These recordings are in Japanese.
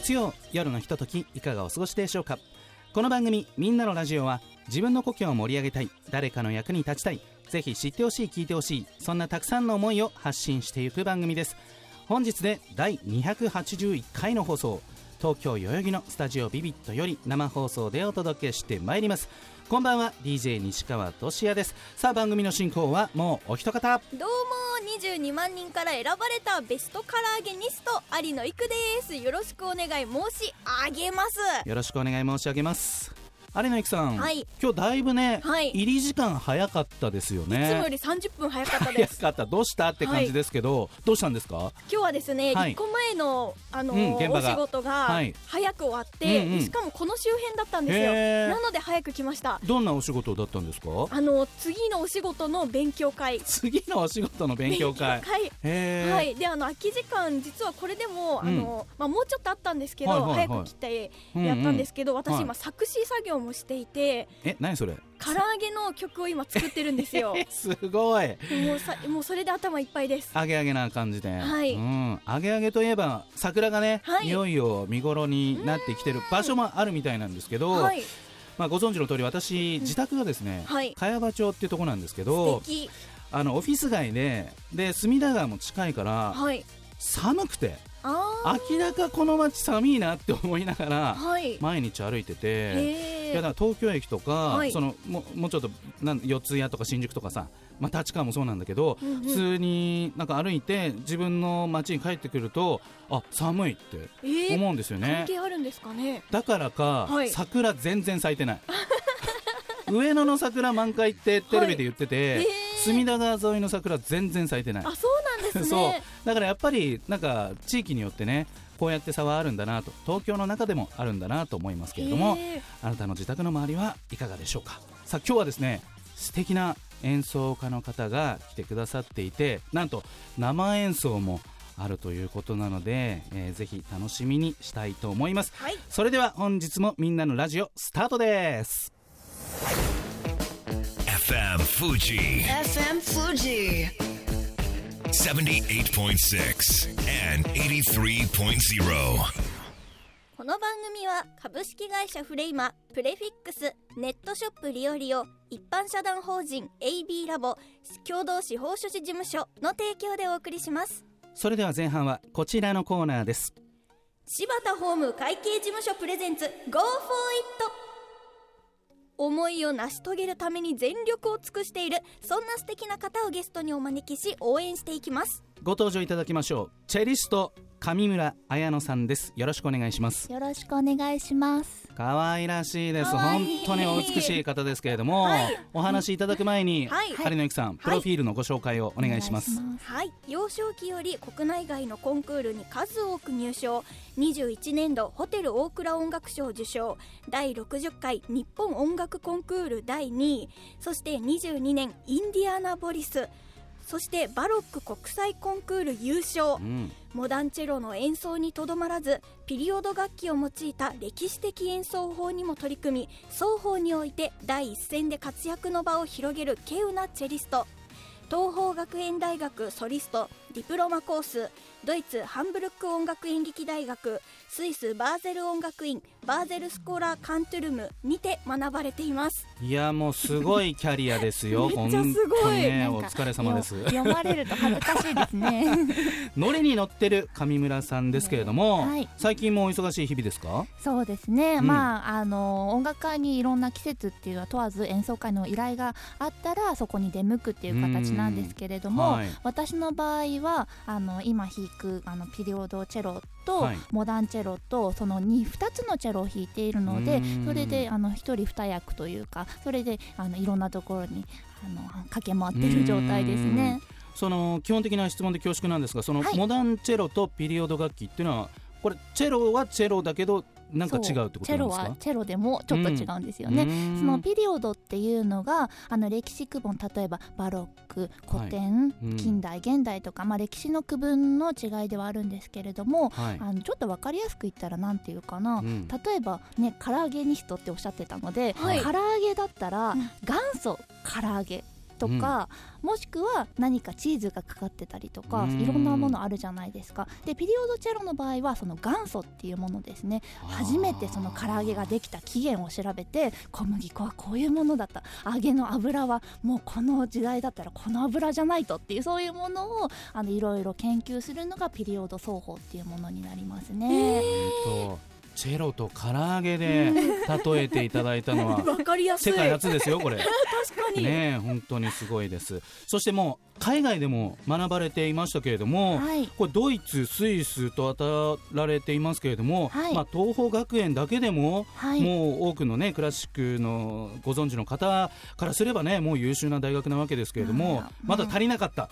月曜夜のひとときいかがお過ごしでしょうか？この番組「みんなのラジオは」自分の故郷を盛り上げたい誰かの役に立ちたいぜひ知ってほしい聞いてほしいそんなたくさんの思いを発信していく番組です。本日で第281回の放送。東京代々木のスタジオビビットより生放送でお届けしてまいります。こんばんは DJ 西川俊也です。さあ番組の進行はもうお一方。どうも22万人から選ばれたベストカラーゲニスト有野育です。よろしくお願い申し上げます。よろしくお願い申し上げます有野由紀さん、はい。今日だいぶね、はい。入り時間早かったですよいつもよねり30分早かった早です。かった。どうした？って感じですけど、どうしたんですか？今日はですね、はい。一個前のあのうんお仕事がはい。早く終わって、うんうん。しかもこの周辺だったんですよ。なので早く来ました。どんなお仕事だったんですか？あの次のお仕事の勉強会。次のお仕事の勉強会。はい、であの空き時間実はこれでも、うん。あのまあ、もうちょっとあったんですけど、はいはいはい。早く来てやったんですけど、私はい。今作詞作業もしていてえ何それ？唐揚げの曲を今作ってるんですよ。えすごい。もうさもうそれで頭いっぱいです。揚げ揚げな感じで、はい。うん、揚げ揚げといえば桜がね、はい。い、よいよ見頃になってきてる場所もあるみたいなんですけど、はい。まあ、ご存知の通り私自宅がですね、はい。茅場町っていうところなんですけ素ど敵。あのオフィス街でで隅田川も近いからはい。寒くて。あ明らかこの街寒いなって思いながあらはい。毎日歩いてて。へいやだ東京駅とか、はい。そのももうちょっとなん四谷とか新宿とかさ、まあ、立川もそうなんだけど、うんうん。普通になんか歩いて自分の街に帰ってくるとあ寒いってえー思うんですよね。関、係あるんですかね？だからか、はい。桜全然咲いてない。上野の桜満開ってテレビで言ってて、えー。隅田川沿いの桜全然咲いてない。あそうです そう。ねだからやっぱりなんか地域によってねこうやって差はあるんだなと東京の中でもあるんだなと思いますけれども、あなたの自宅の周りはいかがでしょうか？さあ今日はですね素敵な演奏家の方が来てくださっていてなんと生演奏もあるということなので、えーぜひ楽しみにしたいと思います。はい。それでは本日もみんなのラジオスタートです。FM Fuji FM Fuji. 78.6 and 83.0. この番組は株式会社フレイマプレフィックスネットショップリオリオ一般社団法人 AB ラボ共同司法書士事務所の提供でお送りします。それでは前半はこちらのコーナーです。柴田法務会計事務所プレゼンツ Go for it 思いを成し遂げるために全力を尽くしているそんな素敵な方をゲストにお招きし応援していきます。ご登場いただきましょう。チェリスト上村彩乃さんです。よろしくお願いします。よろしくお願いします。可愛らしいです。可本当にお美しい方ですけれども、はい。お話しいただく前に、はい。針野由紀さんプロフィールのご紹介をお願いします,、はい。幼少期より国内外のコンクールに数多く入賞。21年度ホテル大倉音楽賞受賞。第60回日本音楽コンクール第2位。そして22年インディアナボリスそしてバロック国際コンクール優勝。うん、モダンチェロの演奏にとどまらずピリオド楽器を用いた歴史的演奏法にも取り組み双方において第一線で活躍の場を広げる稀有なチェリスト。東邦学園大学ソリストディプロマコースドイツハンブルック音楽演劇大学スイスバーゼル音楽院バーゼルスコラカントゥルムにて学ばれています。いやもうすごいキャリアですよ。めっちゃすごい。ねお疲れ様です。よ読まれると恥ずかしいですね。ノリに乗ってる上村さんですけれども、はい。最近もお忙しい日々ですか？そうですね。うん。まああの音楽会にいろんな季節っていうのは問わず演奏会の依頼があったらそこに出向くっていう形なんですけれども、はい。私の場合はあの今弾くあのピリオドチェロと、はい。モダンチェロとその 2, 2つのチェロを弾いているのでうん。それであの1人2役というかそれであのいろんなところにあの駆け回ってる状態ですね。その基本的な質問で恐縮なんですがそのはい。モダンチェロとピリオド楽器っていうのはこれチェロはチェロだけどなんか違うってことなんですか？チェロはチェロでもちょっと違うんですよね、うん。そのピリオドっていうのがあの歴史区分例えばバロック古典、うん。近代現代とか、まあ、歴史の区分の違いではあるんですけれども、はい。あのちょっと分かりやすく言ったらなんていうかな、うん。例えばね唐揚げニストっておっしゃってたので、はい。唐揚げだったら、うん。元祖唐揚げとか、もしくは何かチーズがかかってたりとかうん。いろんなものあるじゃないですか。でピリオドチェロの場合はその元祖っていうものですね。初めてその唐揚げができた起源を調べて小麦粉はこういうものだった。揚げの油はもうこの時代だったらこの油じゃないとっていうそういうものをあのいろいろ研究するのがピリオド奏法っていうものになりますね。えーとチェロと唐揚げで例えていただいたのは 世界初ですよこれ。確かに、ねえ本当にすごいです。そしてもう海外でも学ばれていましたけれども、はい。これドイツ、スイスと当たられていますけれども、はい。まあ、東邦学園だけでも、はい。もう多くの、ね、クラシックのご存知の方からすればねもう優秀な大学なわけですけれども、うんまだ足りなかった、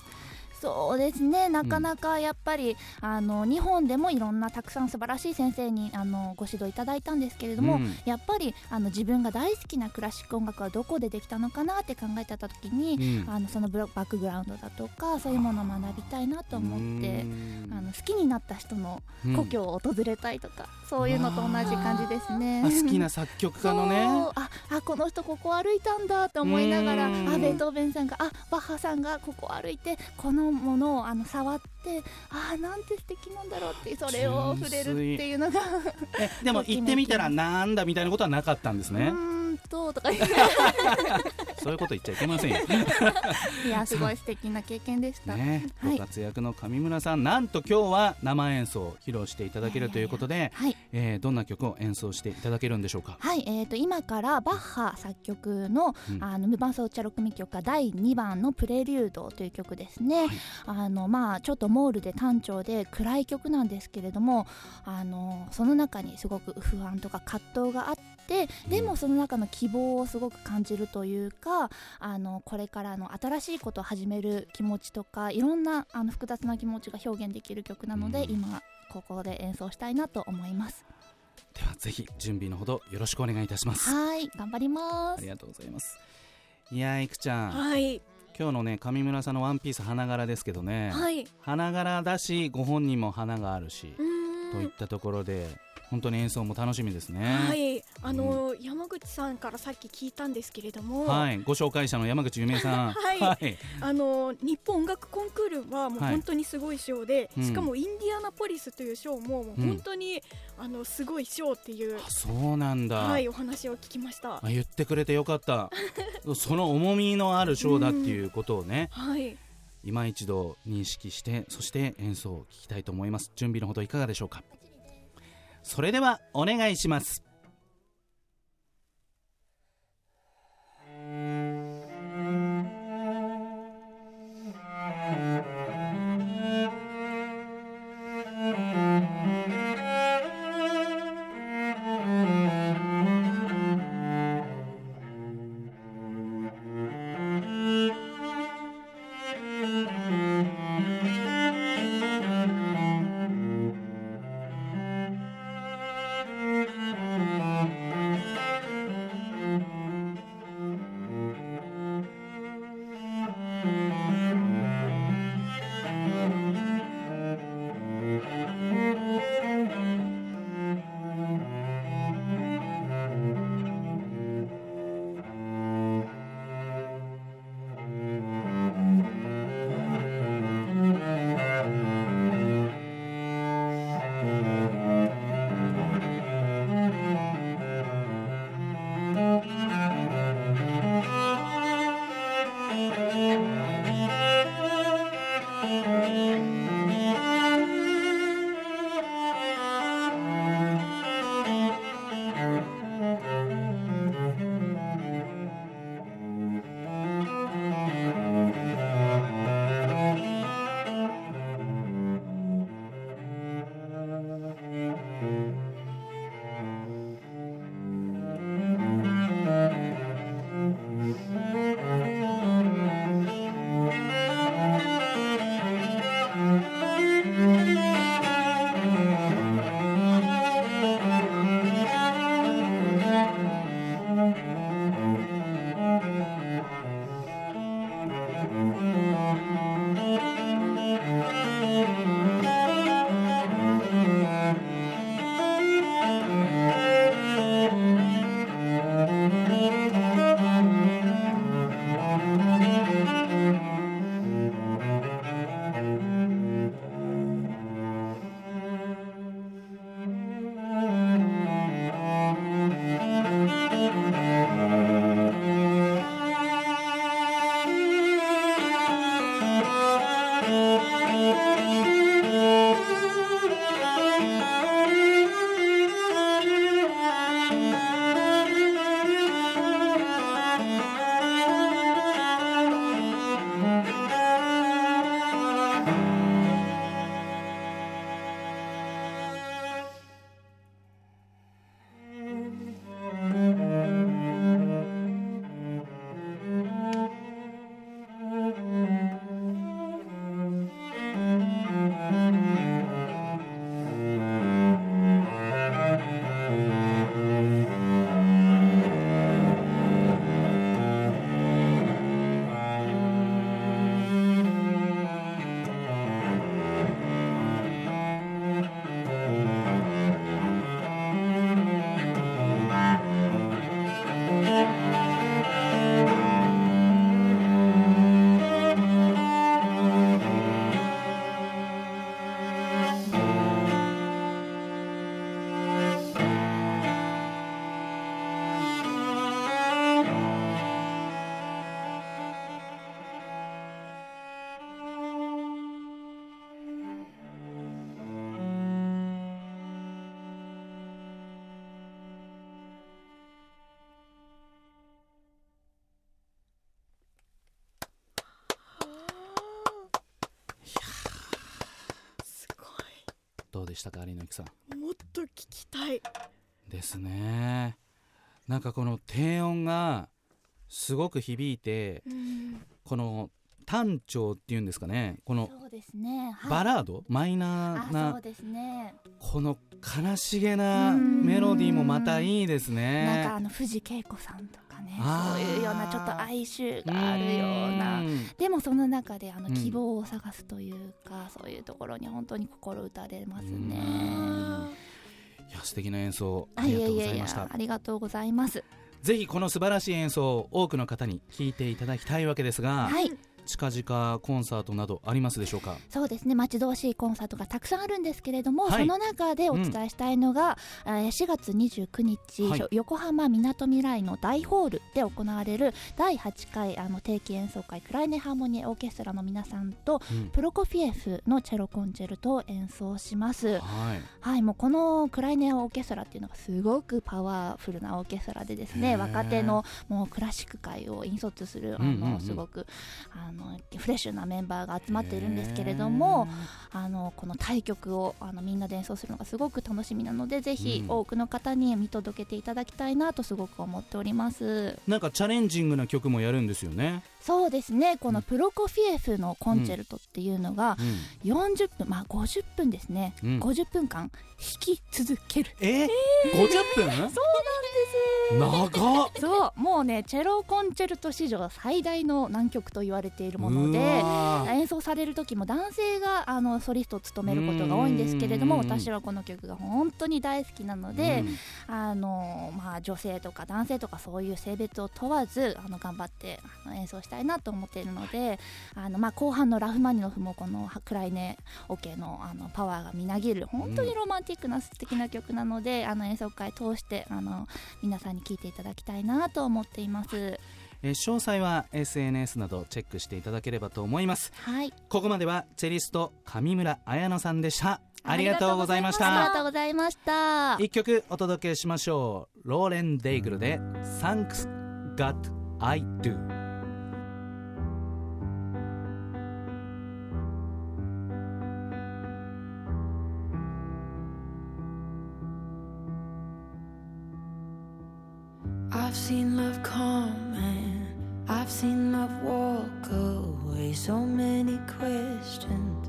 そうですね。なかなかやっぱり、あの日本でもいろんなたくさん素晴らしい先生にあのご指導いただいたんですけれども、うん。やっぱりあの自分が大好きなクラシック音楽はどこでできたのかなって考えてた時に、うん。あのそのブロバックグラウンドだとかそういうものを学びたいなと思ってうん。あの好きになった人のうん。故郷を訪れたいとか、そういうのと同じ感じですね。あ好きな作曲家のね。ああこの人ここ歩いたんだと思いながらあうん。ベートーベンさんがあバッハさんがここ歩いてこのものをあの触ってあなんて素敵なんだろうってそれを触れるっていうのがえでも 行ってみたらなんだみたいなことはなかったんですうね、ととか そういうこと言っちゃいけませんよ。いやすごい素敵な経験でした。ね、はい。ご活躍の上村さん、なんと今日は生演奏を披露していただけるということで、はい。えーどんな曲を演奏していただけるんでしょうか？はい、えー、と今からバッハ作曲の,、うん。あの無伴奏チャロ組曲が第2番の「プレリュード」という曲ですね、はい。あのまあ、ちょっとモールで単調で暗い曲なんですけれどもあのその中にすごく不安とか葛藤があってでもその中の希望をすごく感じるというかあのこれからの新しいことを始める気持ちとかいろんなあの複雑な気持ちが表現できる曲なので、うん。今ここで演奏したいなと思います。ではぜひ準備のほどよろしくお願いいたします。はい頑張ります。ありがとうございます。いやーいくちゃん、はい。今日のね上村さんのワンピース花柄ですけどね、はい。花柄だしご本人も花があるしう、ーん。といったところで本当に演奏も楽しみですね。はい。あの、山口さんからさっき聞いたんですけれども、はい、ご紹介者の山口夢さん、はい。はい、あの日本音楽コンクールはもうはい。本当にすごい賞で、うん。しかもインディアナポリスという賞ももう本当に、あのすごい賞っていう、あそうなんだ。はい、お話を聞きました。あ言ってくれてよかった。その重みのあるショーだっていうことをね、はい、今一度認識してそして演奏を聞きたいと思います。準備のほどいかがでしょうか？それではお願いします「したか有野由紀さん？もっと聞きたい。ですね。なんかこの低音がすごく響いてうん。この単調っていうんですかね。このそうですね、はい。バラード？マイナーあそなうですね。この悲しげなうん。メロディーもまたいいですなんねかあの藤恵子さんとかねそういうようなちょっと哀愁があるような。うんでもその中であのうん希望を探すというか、そういうところに本当に心打たれますうん。ね。いや素敵な演奏あありがとうございました。ありがとうございます。ぜひこの素晴らしい演奏を多くの方に聴いていただきたいわけですが、はい近々コンサートなどありますでしょうか？そうですね。待ち遠しいコンサートがたくさんあるんですけれども、はい。その中でお伝えしたいのが、えー4月29日、はい。横浜みなとみらいの大ホールで行われる第8回あの定期演奏会クライネハーモニーオーケストラの皆さんとうん。プロコフィエフのチェロコンチェルトを演奏します。はい。はい、もうこのクライネオーケストラっていうのがすごくパワフルなオーケストラでですね若手のもうクラシック界を引率するあうんうんうん。のすごくあのフレッシュなメンバーが集まっているんですけれどもあのこの対曲をあのみんなで演奏するのがすごく楽しみなのでぜひうん多くの方に見届けていただきたいなとすごく思っております。なんかチャレンジングな曲もやるんですよね、そうですね。このプロコフィエフのコンチェルトっていうのがうん。40分まあ50分ですね、うん。50分間弾き続ける。えー、50分？そうなんです。長っ。そうもうねチェロコンチェルト史上最大の難曲と言われているものうで演奏される時も男性があのソリストを務めることが多いんですけれどもうん。私はこの曲が本当に大好きなので、うん。あのまあ、女性とか男性とかそういう性別を問わずあの頑張ってあの演奏したいなと思っているのであの、まあ、後半のラフマニノフもこのクライネオケのあのパワーがみなぎる本当にロマンティックな素敵な曲なので、あの演奏会通してあの皆さんに聴いていただきたいなと思っています。えー詳細は SNS などチェックしていただければと思います。はい。ここまではチェリスト上村彩乃さんでした。ありがとうございましありがた。とうございました。一曲お届けしましょう。ローレン・デイグルで「Thanks God I Do」I've seen love come and I've seen love walk away. So many questions.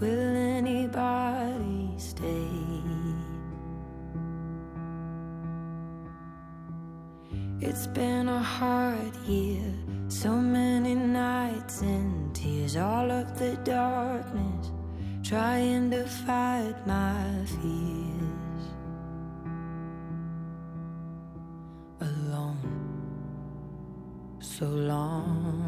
Will anybody stay? It's been a hard year. So many nights and tears. All of the darkness. Trying to fight my fears. So long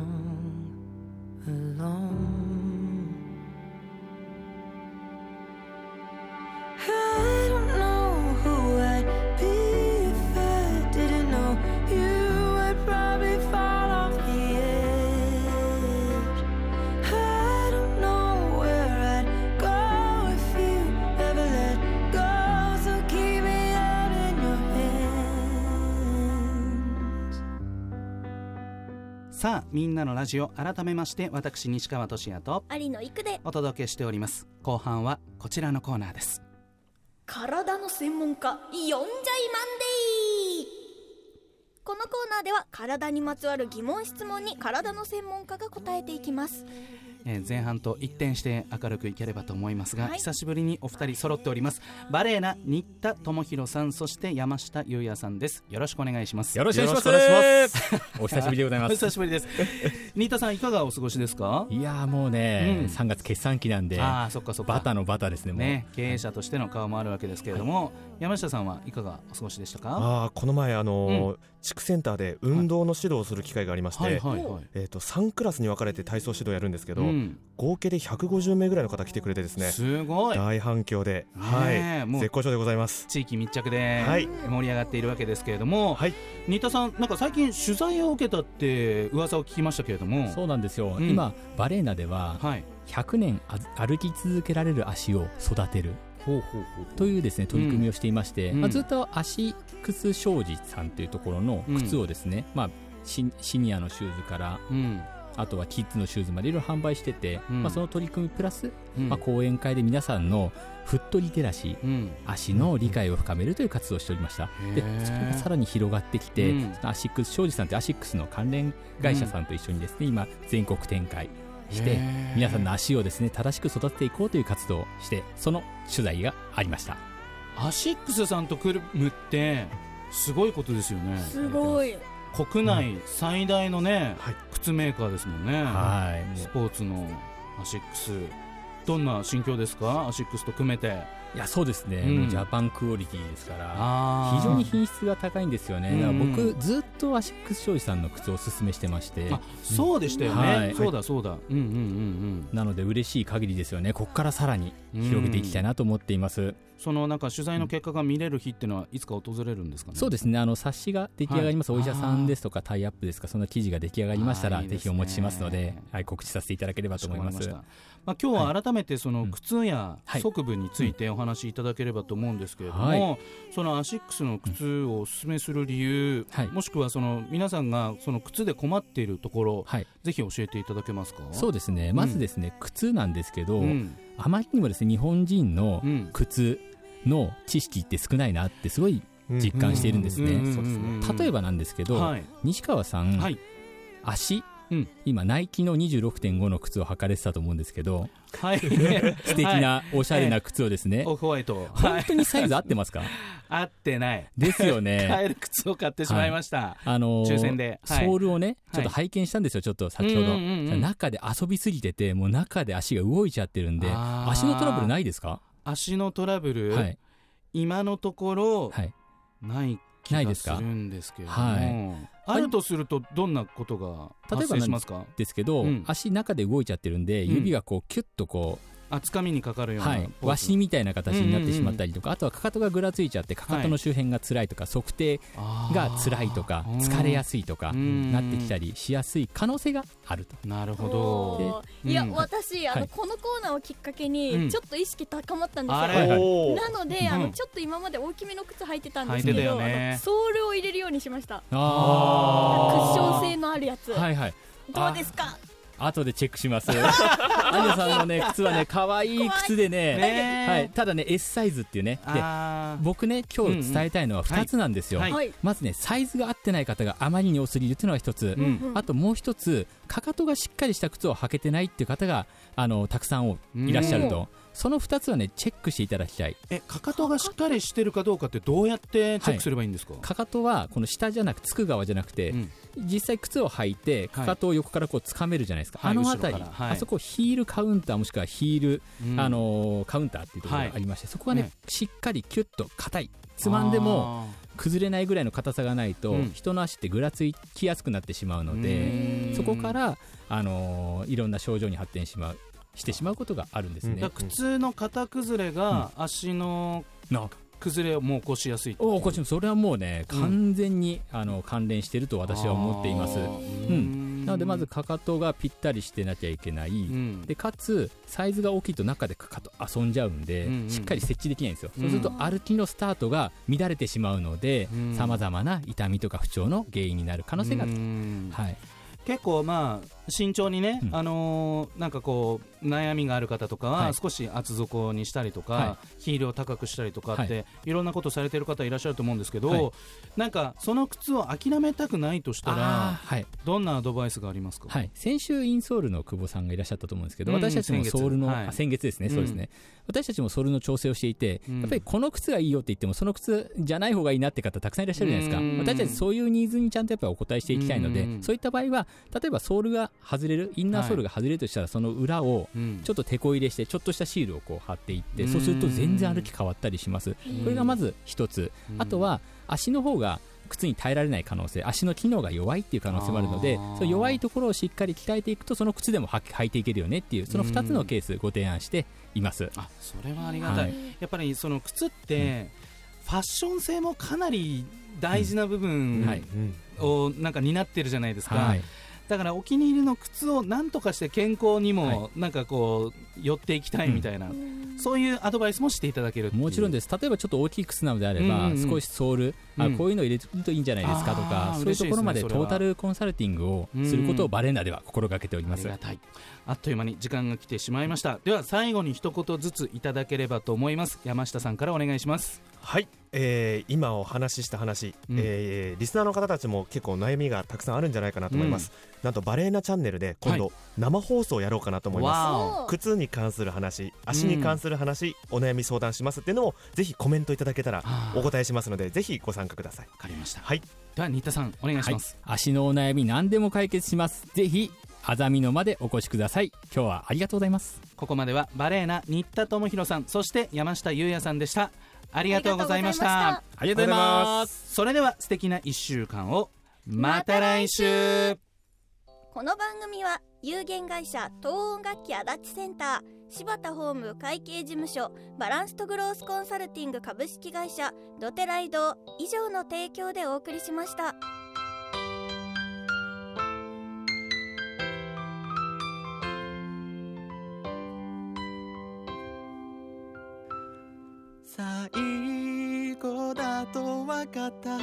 さあみんなのラジオ改めまして私西川俊也と有野育でお届けしております。後半はこちらのコーナーです。体の専門家呼んじゃいマンデーこのコーナーでは体にまつわる疑問質問に体の専門家が答えていきますえー前半と一転して明るくいければと思いますが、はい。久しぶりにお二人揃っております。バレエナ新田智弘さんそして山下優也さんです。よろしくお願いします。よろしくお願いします。お願いします。お久しぶりでございまおす。久しぶりです。新田さんいかがお過ごしですか？いやーもうね、うん。3月決算期なんで、ああそっかそっか。バタのバタですね、もう。ね経営者としての顔もあるわけですけれども、山下さんはいかがお過ごしでしたか？ああこの前あのー地区センターで運動の指導をする機会がありまして、えー、と3クラスに分かれて体操指導やるんですけど、うん。合計で150名ぐらいの方来てくれてですねすごい。大反響で、ねえもう。はい、絶好調でございます。地域密着ではい。盛り上がっているわけですけれども、はい。新田さんなんか最近取材を受けたって噂を聞きましたけれどもそうなんですよ、うん。今バレーナでははい。100年あ歩き続けられる足を育てるというですね取り組みをしていまして、うん。まあ、ずっとアシックス商事さんというところの靴をですね、まあ、シシニアのシューズからうん。あとはキッズのシューズまでいろいろ販売してて、うん。まあ、その取り組みプラス、うん。まあ、講演会で皆さんのフットリテラシーうん。足の理解を深めるという活動をしておりました。でそれがさらに広がってきて、うん。アシックス商事さんというアシックスの関連会社さんと一緒にですね、今全国展開して皆さんの足をですね正しく育てていこうという活動をしてその取材がありました。アシックスさんと組むってすごいことですよね。すごい。国内最大のね、はい。靴メーカーですもんね、はい。スポーツのアシックス。どんな心境ですか？アシックスと組めていやそうですね、うん。ジャパンクオリティですから非常に品質が高いんですよね、僕ずっとアシックス商事さんの靴をおすすめしてまして。あそうでしたよね、はい。そうだそうだ。うんうんうんなので嬉しい限りですよね。ここからさらにうん広げていきたいなと思っています、そのなんか取材の結果が見れる日っていうのはいつか訪れるんですかね？そうですね。あの冊子が出来上がります、はい。お医者さんですとかタイアップですか。そんな記事が出来上がりましたらぜひお持ちしますのではい、告知させていただければと思います。まあ、今日は改めてそのうん靴やはい。側部についてお話しいただければと思うんですけれども、はい。そのアシックスの靴をおすすめする理由、はい。もしくはその皆さんがその靴で困っているところ、はい。ぜひ教えていただけますか？そうですね。まずですね、靴なんですけど、うん。あまりにもですね日本人のうん。靴の知識って少ないなってすごいうん。実感しているんですね、例えばなんですけど、はい。西川さん、はい。足、うん。今ナイキの26.5の靴を履かれてたと思うんですけどはい。素敵なおしゃれな靴をですね、オフホワイト、はい、本当にサイズ合ってますか？合ってない。ですよね。買える靴を買ってしまいました、あのー抽選で。はい。ソールをね、はい。ちょっと拝見したんですよ、ちょっと先ほど、中で遊びすぎてて、もう中で足が動いちゃってるんで、足のトラブルないですか、足のトラブル、はい、今のところ、はい、ない気がするんですけれども、はい。あるとするとどんなことが発生しますか？ですけど、うん。足中で動いちゃってるんで、うん。指がこうキュッとこあつかみにかかるう、ような、はい、ポーズ。わしみたいな形になってしまったりとか、あとはかかとがぐらついちゃって、かかとの周辺が辛いとか、測定が辛い。とか、疲れやすいとか、うん。なってきたりしやすい可能性がある。と。なるほど。いや、うん。私あの、はい。このコーナーをきっかけうん。にちょっと意識高まったんですよ、なので、うん。あのちょっと今まで大きめの靴履いてたんですけど、ソールを入れるようにしました。クッあション性のあるやつ、はいはい。どうですか？後でチェックします。アニャさんのね、靴はね、可愛い靴でね、はい、ただね、S サイズっていうね、で、僕ね、今日伝えたいのは2つなんですよ。まずね、サイズが合ってない方があまりに多すぎるっていうのが一つ。うんあともう一つ、かかとがしっかりした靴を履けてないっていう方が、あの、たくさん。いらっしゃると。その2つはね、チェックしていただきたい。えかかとがしっかりしてるかどうかってどうやってチェックすればいいんですか、かかとは、この下じゃなく、つく側じゃなくて、うん。実際靴を履いてかかとを横からこう掴めるじゃないですか、はい。あの辺り、はい。あそこヒールカウンターもしくはヒール、うん。あのーカウンターっていうところがありまして、そこがねねしっかりキュッと硬い。つまんでも崩れないぐらいの硬さがないと、うん。人の足ってぐらつきやすくなってしまうので、そこから、あのーいろんな症状に発展しまうしてしまうことがあるんですね。だから靴の型崩れが足のな崩れをもう起こしやすいおこっちもそれはもうねうん。完全に、あの関連していると私は思っています。うん。なのでまずかかとがぴったりしてなきゃいけない、うん。でかつサイズが大きいと中でかかと遊んじゃうんで、うんうん。しっかり設置できないんですよ、うん。そうすると歩きのスタートが乱れてしまうのでうん。さまざまな痛みとか不調の原因になる可能性がある、うん。はい、結構まあ慎重にね、うん。あのーなんかこう悩みがある方とかははい。少し厚底にしたりとか、はヒールを高くしたりとかって、、はい。ろんなことされてる方いらっしゃると思うんですけど、はい。なんかその靴を諦めたくないとしたあらーはい。どんなアドバイスがありますか、はい、先週インソールの久保さんがいらっしゃったと思うんですけど、うん私たちもソールの先月はい。あ先月ですね、うん。そうですね。私たちもソールの調整をしていて、うん。やっぱりこの靴がいいよって言ってもその靴じゃない方がいいなって方たくさんいらっしゃるじゃないですか、うん。私たちそういうニーズにちゃんとやっぱりお答えしていきたいので、うん。そういった場合は例えばソールが外れる？インナーソールが外れるとしたら、その裏をうん。ちょっとテこ入れしてちょっとしたシールをこう貼っていって、うん。そうすると全然歩き変わったりします、これがまず一つ、うん。あとは足の方が靴に耐えられない可能性。足の機能が弱いっていう可能性もあるのでそう弱いところをしっかり鍛えていくとその靴でも履履いていけるよねっていうその2つのケースご提案しています、あそれはありがたい、はい。やっぱりその靴って、ファッション性もかなり大事な部分はい。をなんか担ってるじゃないですか、はいだからお気に入りの靴をなんとかして健康にもはなんかこう寄っていきたいみたいな、そういうアドバイスもしていただけるもちろんです。例えばちょっと大きい靴なのであれば、うん。うんうん少しソール、うん。あこういうの入れるといいんじゃないですかとあかーそういうところまでトータルコンサルティングをすることをバレーナでは心がけております。ありがたいあっという間に時間が来てしまいました。では最後に一言ずついただければと思います。山下さんからお願いしますはい、えー今お話しした話、うん。えーリスナーの方たちも結構悩みがたくさんあるんじゃないかなと思います、なんとバレーナチャンネルで今度、は生放送をやろうかなと思います。わ靴に関する話足に関する話、お悩み相談しますっていうのをぜひコメントいただけたらお答えしますのでぜひご参加ください。わかりました。はい。では新田さんお願いします、はい、足のお悩み何でも解決します。ぜひあざみのまでお越しください。今日はありがとうございます。ここまではバレーナ新田智弘さんそして山下優也さんでしたありがとうございました。あありがとうございますそれでは素敵な1週間を。また来週。この番組は有限会社東音楽器足立センター柴田ホーム会計事務所バランスとグロースコンサルティング株式会社ドテライド以上の提供でお送りしました。最後だと分かった。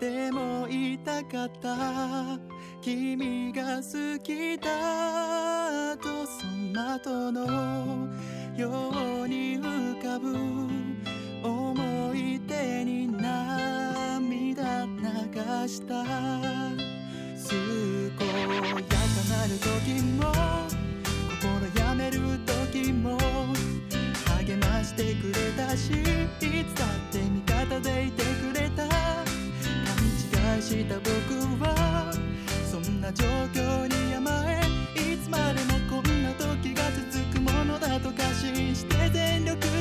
でも言いたかった。君が好きだとその後のように浮かぶ。思い出に涙流した。健やかなる時も心やめる時も。してくれたしいつだって味方でいてくれた。勘違いした僕はそんな状況に甘えいつまでもこんな時が続くものだと過信して全力